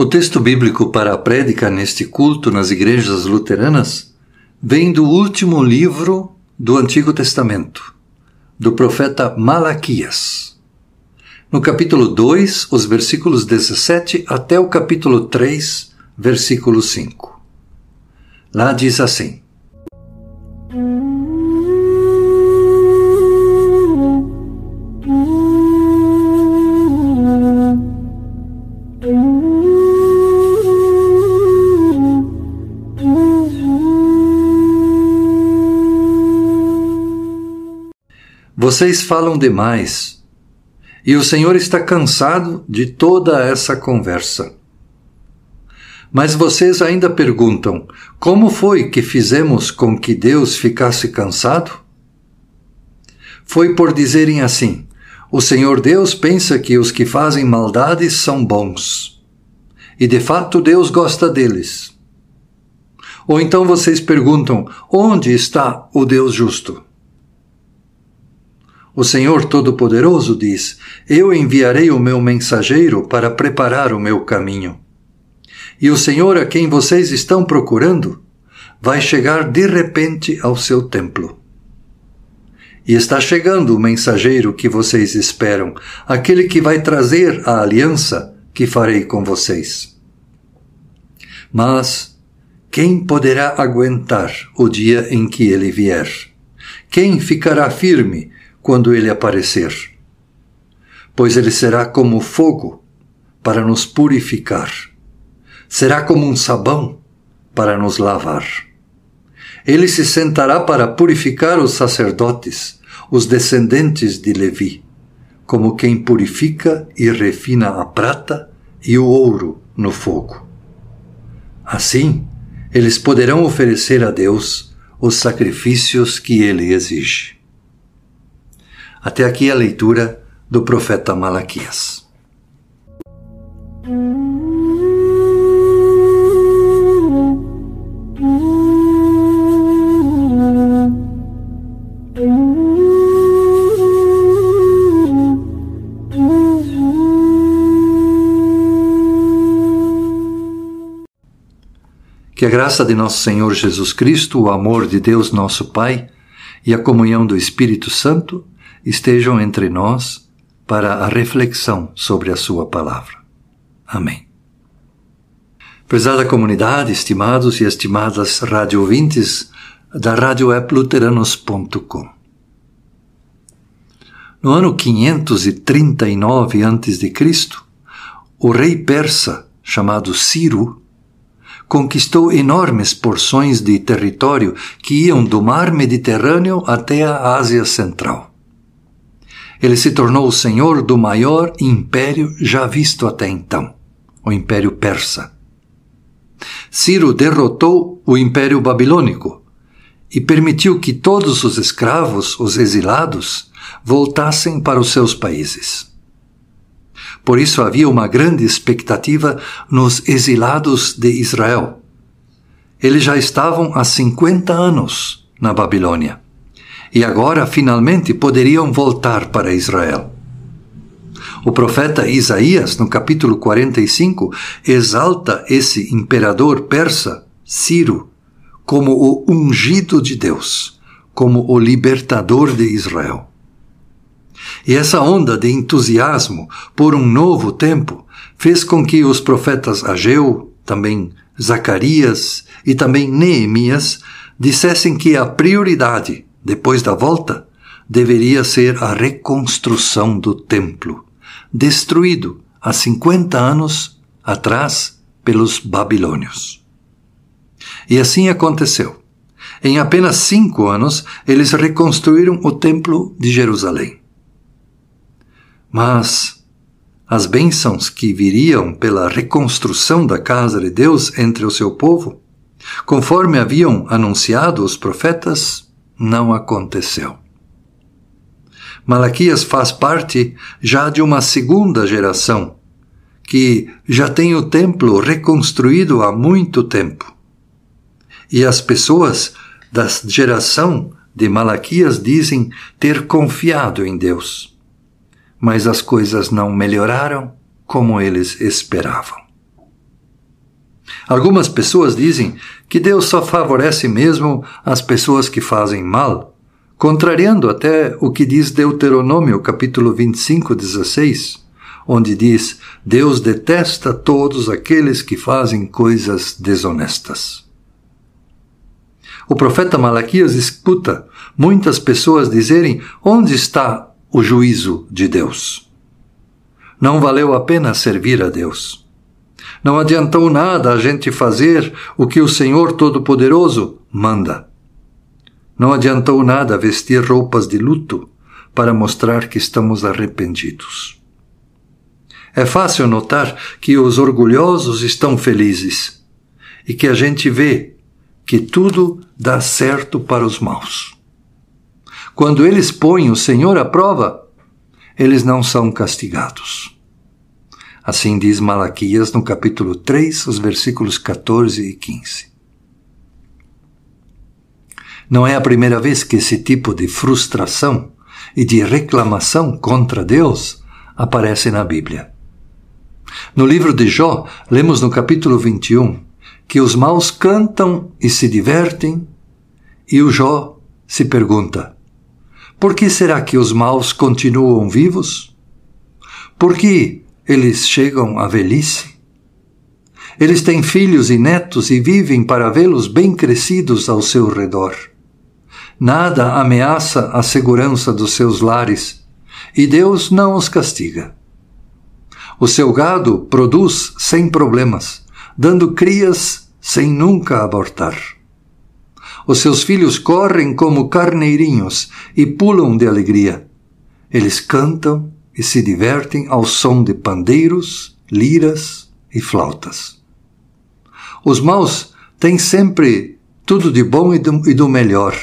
O texto bíblico para a prédica neste culto nas igrejas luteranas vem do último livro do Antigo Testamento, do profeta Malaquias. No capítulo 2, os versículos 17 até o capítulo 3, versículo 5. Lá diz assim: Vocês falam demais. E o Senhor está cansado de toda essa conversa. Mas vocês ainda perguntam: como foi que fizemos com que Deus ficasse cansado? Foi por dizerem assim: o Senhor Deus pensa que os que fazem maldades são bons. E de fato Deus gosta deles. Ou então vocês perguntam: onde está o Deus justo? O Senhor Todo-Poderoso diz: Eu enviarei o meu mensageiro para preparar o meu caminho. E o Senhor a quem vocês estão procurando vai chegar de repente ao seu templo. E está chegando o mensageiro que vocês esperam, aquele que vai trazer a aliança que farei com vocês. Mas quem poderá aguentar o dia em que ele vier? Quem ficará firme quando ele aparecer. Pois ele será como fogo para nos purificar. Será como um sabão para nos lavar. Ele se sentará para purificar os sacerdotes, os descendentes de Levi, como quem purifica e refina a prata e o ouro no fogo. Assim, eles poderão oferecer a Deus os sacrifícios que ele exige. Até aqui a leitura do profeta Malaquias. Que a graça de nosso Senhor Jesus Cristo, o amor de Deus nosso Pai e a comunhão do Espírito Santo estejam entre nós para a reflexão sobre a Sua palavra. Amém. Prezada comunidade, estimados e estimadas rádio ouvintes da Rádio Luteranos.com. No ano 539 a.C., o rei persa chamado Ciro conquistou enormes porções de território que iam do mar Mediterrâneo até a Ásia Central. Ele se tornou o senhor do maior império já visto até então, o Império Persa. Ciro derrotou o Império Babilônico e permitiu que todos os escravos, os exilados, voltassem para os seus países. Por isso havia uma grande expectativa nos exilados de Israel. Eles já estavam há 50 anos na Babilônia e agora finalmente poderiam voltar para Israel. O profeta Isaías, no capítulo 45, exalta esse imperador persa, Ciro, como o ungido de Deus, como o libertador de Israel. E essa onda de entusiasmo por um novo tempo fez com que os profetas Ageu, também Zacarias e também Neemias dissessem que a prioridade depois da volta, deveria ser a reconstrução do templo, destruído há 50 anos atrás pelos babilônios. E assim aconteceu. Em apenas cinco anos, eles reconstruíram o Templo de Jerusalém. Mas as bênçãos que viriam pela reconstrução da casa de Deus entre o seu povo, conforme haviam anunciado os profetas, não aconteceu. Malaquias faz parte já de uma segunda geração, que já tem o templo reconstruído há muito tempo. E as pessoas da geração de Malaquias dizem ter confiado em Deus. Mas as coisas não melhoraram como eles esperavam. Algumas pessoas dizem que Deus só favorece mesmo as pessoas que fazem mal, contrariando até o que diz Deuteronômio capítulo 25, 16, onde diz: Deus detesta todos aqueles que fazem coisas desonestas. O profeta Malaquias escuta muitas pessoas dizerem: onde está o juízo de Deus? Não valeu a pena servir a Deus. Não adiantou nada a gente fazer o que o Senhor Todo-Poderoso manda. Não adiantou nada vestir roupas de luto para mostrar que estamos arrependidos. É fácil notar que os orgulhosos estão felizes e que a gente vê que tudo dá certo para os maus. Quando eles põem o Senhor à prova, eles não são castigados. Assim diz Malaquias no capítulo 3, os versículos 14 e 15. Não é a primeira vez que esse tipo de frustração e de reclamação contra Deus aparece na Bíblia. No livro de Jó, lemos no capítulo 21 que os maus cantam e se divertem, e o Jó se pergunta: por que será que os maus continuam vivos? Por que eles chegam à velhice? Eles têm filhos e netos e vivem para vê-los bem crescidos ao seu redor. Nada ameaça a segurança dos seus lares, e Deus não os castiga. O seu gado produz sem problemas, dando crias sem nunca abortar. Os seus filhos correm como carneirinhos e pulam de alegria. Eles cantam e se divertem ao som de pandeiros, liras e flautas. Os maus têm sempre tudo de bom e do, e do melhor,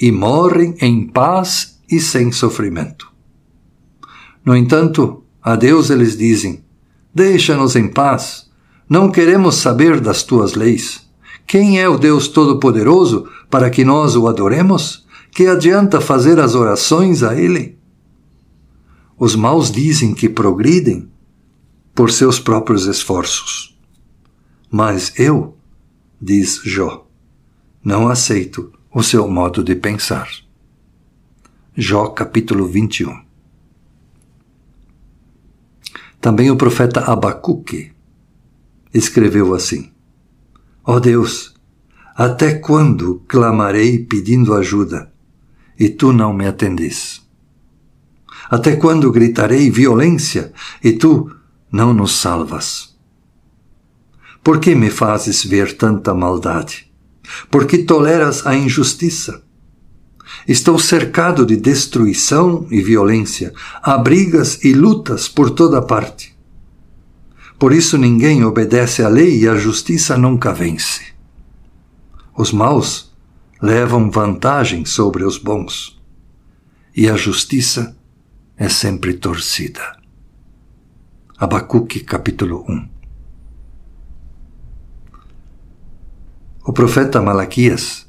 e morrem em paz e sem sofrimento. No entanto, a Deus eles dizem: Deixa-nos em paz não queremos saber das tuas leis. Quem é o Deus Todo-Poderoso para que nós o adoremos? Que adianta fazer as orações a Ele? Os maus dizem que progridem por seus próprios esforços. Mas eu, diz Jó, não aceito o seu modo de pensar. Jó capítulo 21. Também o profeta Abacuque escreveu assim: Ó oh Deus, até quando clamarei pedindo ajuda e tu não me atendes? Até quando gritarei violência e tu não nos salvas? Por que me fazes ver tanta maldade? Por que toleras a injustiça? Estou cercado de destruição e violência, há brigas e lutas por toda parte. Por isso ninguém obedece à lei e a justiça nunca vence. Os maus levam vantagem sobre os bons, e a justiça é sempre torcida. Abacuque capítulo 1 O profeta Malaquias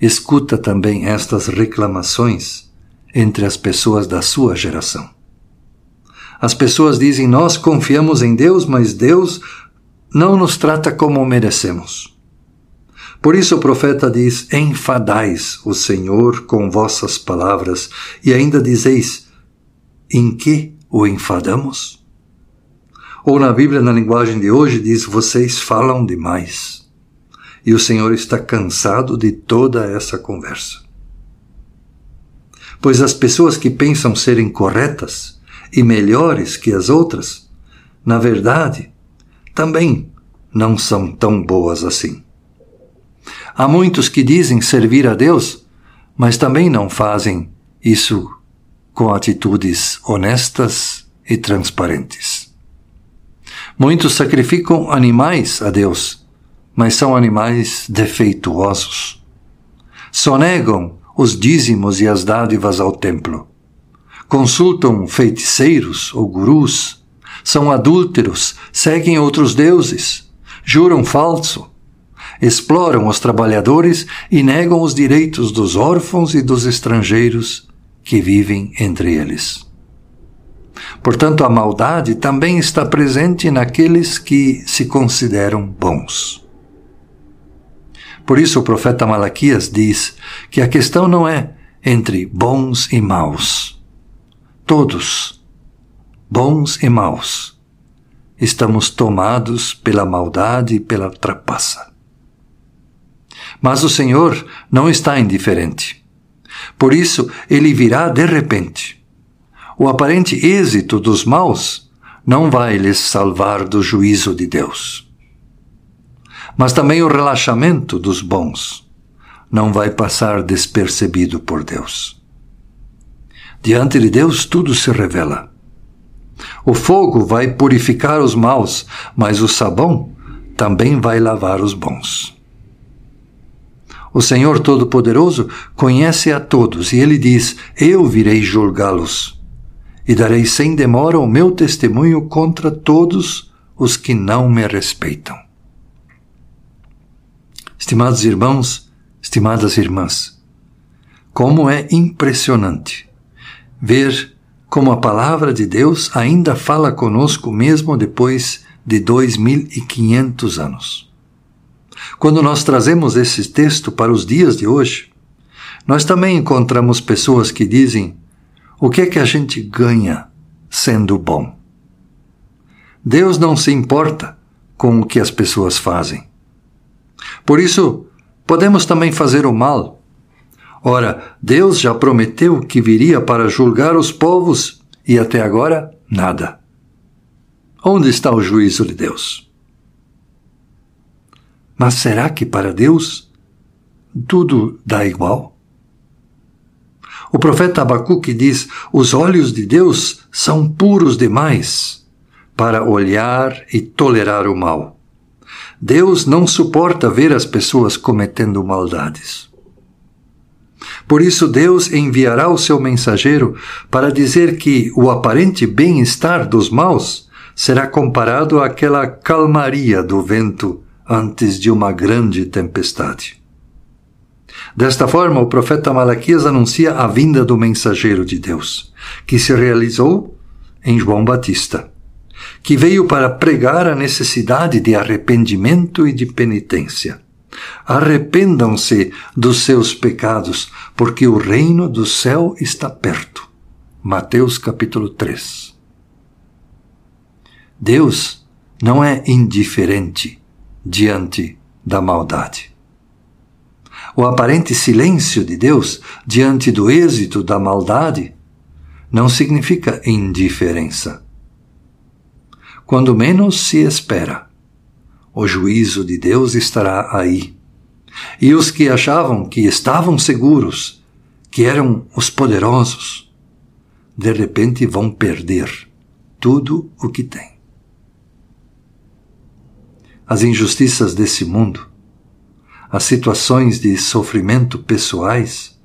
escuta também estas reclamações entre as pessoas da sua geração. As pessoas dizem: Nós confiamos em Deus, mas Deus não nos trata como merecemos. Por isso o profeta diz: Enfadais o Senhor com vossas palavras, e ainda dizeis: Em que o enfadamos? Ou na Bíblia, na linguagem de hoje, diz: Vocês falam demais. E o Senhor está cansado de toda essa conversa. Pois as pessoas que pensam serem corretas e melhores que as outras, na verdade, também não são tão boas assim. Há muitos que dizem servir a Deus, mas também não fazem isso com atitudes honestas e transparentes. Muitos sacrificam animais a Deus, mas são animais defeituosos. Sonegam os dízimos e as dádivas ao templo. Consultam feiticeiros ou gurus, são adúlteros, seguem outros deuses, juram falso, exploram os trabalhadores e negam os direitos dos órfãos e dos estrangeiros que vivem entre eles. Portanto, a maldade também está presente naqueles que se consideram bons. Por isso, o profeta Malaquias diz que a questão não é entre bons e maus. Todos, bons e maus, estamos tomados pela maldade e pela trapaça. Mas o Senhor não está indiferente. Por isso, ele virá de repente. O aparente êxito dos maus não vai lhes salvar do juízo de Deus. Mas também o relaxamento dos bons não vai passar despercebido por Deus. Diante de Deus tudo se revela. O fogo vai purificar os maus, mas o sabão também vai lavar os bons. O Senhor Todo-Poderoso conhece a todos e ele diz: Eu virei julgá-los e darei sem demora o meu testemunho contra todos os que não me respeitam. Estimados irmãos, estimadas irmãs, como é impressionante ver como a palavra de Deus ainda fala conosco mesmo depois de dois mil e quinhentos anos. Quando nós trazemos esse texto para os dias de hoje, nós também encontramos pessoas que dizem: o que é que a gente ganha sendo bom? Deus não se importa com o que as pessoas fazem. Por isso, podemos também fazer o mal. Ora, Deus já prometeu que viria para julgar os povos e até agora nada. Onde está o juízo de Deus? Mas será que para Deus tudo dá igual? O profeta Abacuque diz: os olhos de Deus são puros demais para olhar e tolerar o mal. Deus não suporta ver as pessoas cometendo maldades. Por isso, Deus enviará o seu mensageiro para dizer que o aparente bem-estar dos maus será comparado àquela calmaria do vento antes de uma grande tempestade. Desta forma, o profeta Malaquias anuncia a vinda do mensageiro de Deus, que se realizou em João Batista, que veio para pregar a necessidade de arrependimento e de penitência. Arrependam-se dos seus pecados, porque o reino do céu está perto. Mateus capítulo 3. Deus não é indiferente diante da maldade. O aparente silêncio de Deus diante do êxito da maldade não significa indiferença. Quando menos se espera, o juízo de Deus estará aí. E os que achavam que estavam seguros, que eram os poderosos, de repente vão perder tudo o que têm as injustiças desse mundo, as situações de sofrimento pessoais,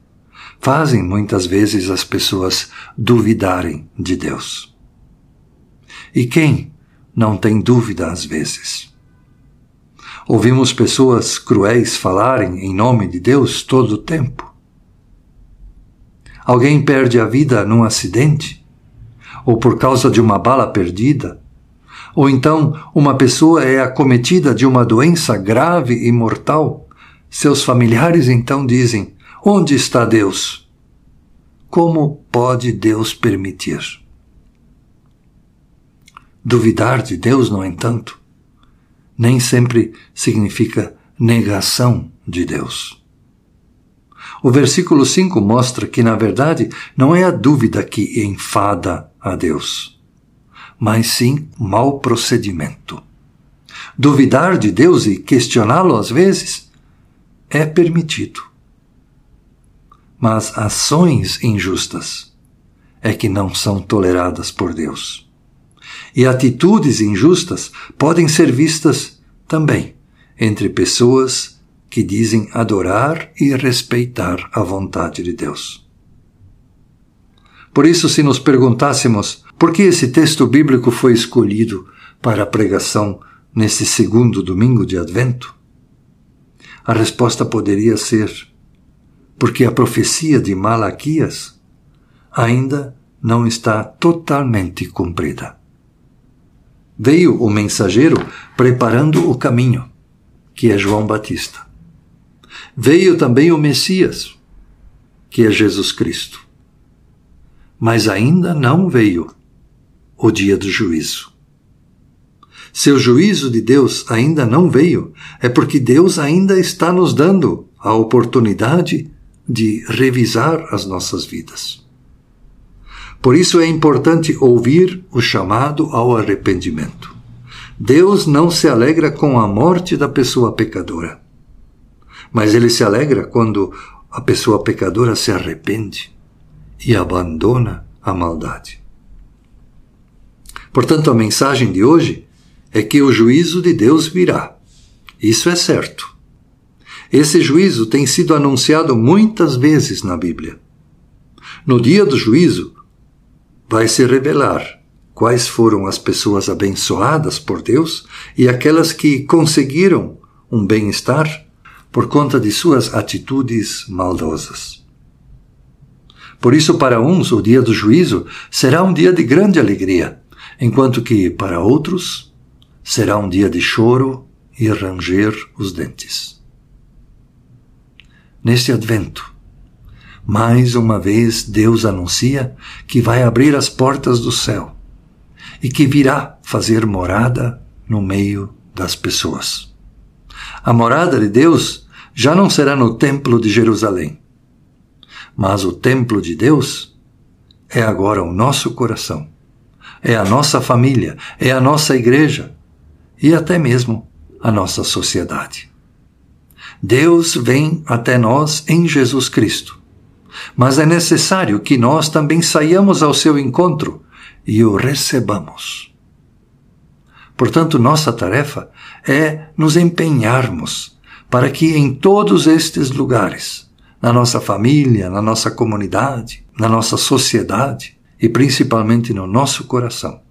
fazem muitas vezes as pessoas duvidarem de Deus. E quem não tem dúvida às vezes? Ouvimos pessoas cruéis falarem em nome de Deus todo o tempo. Alguém perde a vida num acidente, ou por causa de uma bala perdida, ou então uma pessoa é acometida de uma doença grave e mortal, seus familiares então dizem: Onde está Deus? Como pode Deus permitir? Duvidar de Deus, no entanto, nem sempre significa negação de Deus. O versículo 5 mostra que, na verdade, não é a dúvida que enfada a Deus mas sim mau procedimento. Duvidar de Deus e questioná-lo às vezes é permitido. Mas ações injustas é que não são toleradas por Deus. E atitudes injustas podem ser vistas também entre pessoas que dizem adorar e respeitar a vontade de Deus. Por isso, se nos perguntássemos por que esse texto bíblico foi escolhido para a pregação nesse segundo domingo de Advento? A resposta poderia ser: porque a profecia de Malaquias ainda não está totalmente cumprida. Veio o mensageiro preparando o caminho, que é João Batista. Veio também o Messias, que é Jesus Cristo. Mas ainda não veio o dia do juízo. Se o juízo de Deus ainda não veio, é porque Deus ainda está nos dando a oportunidade de revisar as nossas vidas. Por isso é importante ouvir o chamado ao arrependimento. Deus não se alegra com a morte da pessoa pecadora, mas ele se alegra quando a pessoa pecadora se arrepende e abandona a maldade. Portanto, a mensagem de hoje é que o juízo de Deus virá. Isso é certo. Esse juízo tem sido anunciado muitas vezes na Bíblia. No dia do juízo, vai se revelar quais foram as pessoas abençoadas por Deus e aquelas que conseguiram um bem-estar por conta de suas atitudes maldosas. Por isso, para uns, o dia do juízo será um dia de grande alegria, enquanto que, para outros, será um dia de choro e ranger os dentes neste advento. Mais uma vez Deus anuncia que vai abrir as portas do céu e que virá fazer morada no meio das pessoas. A morada de Deus já não será no Templo de Jerusalém, mas o Templo de Deus é agora o nosso coração, é a nossa família, é a nossa igreja e até mesmo a nossa sociedade. Deus vem até nós em Jesus Cristo. Mas é necessário que nós também saiamos ao seu encontro e o recebamos. Portanto, nossa tarefa é nos empenharmos para que em todos estes lugares, na nossa família, na nossa comunidade, na nossa sociedade e principalmente no nosso coração,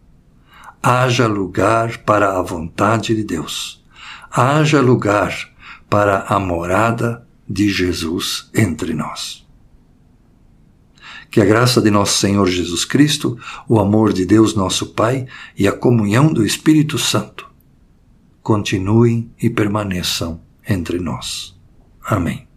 haja lugar para a vontade de Deus. Haja lugar para a morada de Jesus entre nós. Que a graça de nosso Senhor Jesus Cristo, o amor de Deus nosso Pai e a comunhão do Espírito Santo continuem e permaneçam entre nós. Amém.